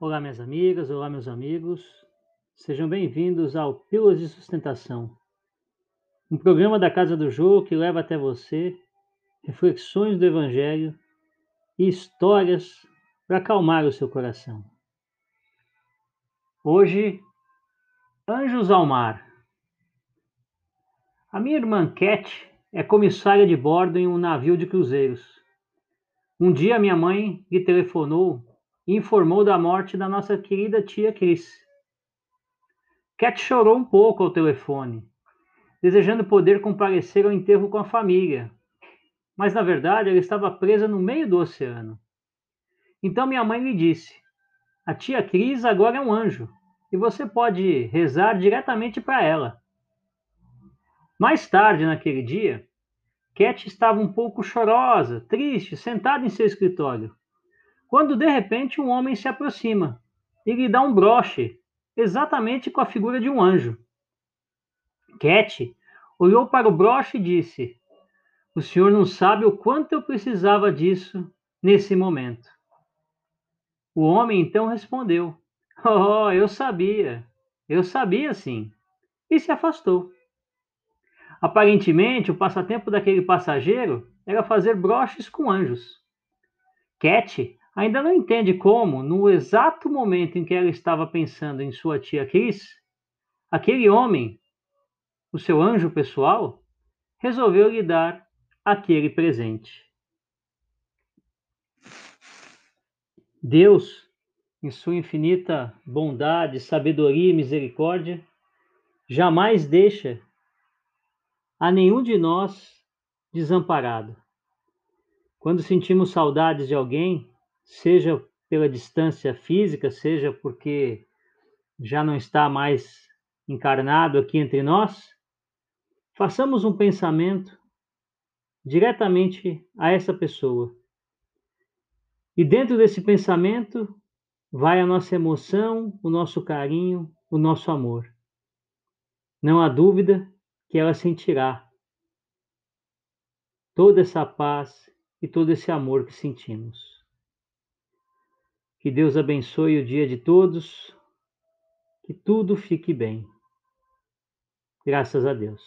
Olá, minhas amigas, olá, meus amigos. Sejam bem-vindos ao Pílulas de Sustentação, um programa da Casa do Jô que leva até você reflexões do Evangelho e histórias para acalmar o seu coração. Hoje, Anjos ao Mar. A minha irmã Cat é comissária de bordo em um navio de cruzeiros. Um dia minha mãe lhe telefonou informou da morte da nossa querida tia Cris. Cat chorou um pouco ao telefone, desejando poder comparecer ao enterro com a família, mas na verdade ela estava presa no meio do oceano. Então minha mãe lhe disse: A tia Cris agora é um anjo e você pode rezar diretamente para ela. Mais tarde naquele dia, Cat estava um pouco chorosa, triste, sentada em seu escritório, quando de repente um homem se aproxima e lhe dá um broche, exatamente com a figura de um anjo. Cat olhou para o broche e disse: O senhor não sabe o quanto eu precisava disso nesse momento. O homem então respondeu: Oh, eu sabia, eu sabia sim, e se afastou. Aparentemente, o passatempo daquele passageiro era fazer broches com anjos. Cat ainda não entende como, no exato momento em que ela estava pensando em sua tia Cris, aquele homem, o seu anjo pessoal, resolveu lhe dar aquele presente. Deus, em sua infinita bondade, sabedoria e misericórdia, jamais deixa a nenhum de nós desamparado. Quando sentimos saudades de alguém, seja pela distância física, seja porque já não está mais encarnado aqui entre nós, façamos um pensamento diretamente a essa pessoa. E dentro desse pensamento vai a nossa emoção, o nosso carinho, o nosso amor. Não há dúvida que ela sentirá toda essa paz e todo esse amor que sentimos. Que Deus abençoe o dia de todos, que tudo fique bem. Graças a Deus.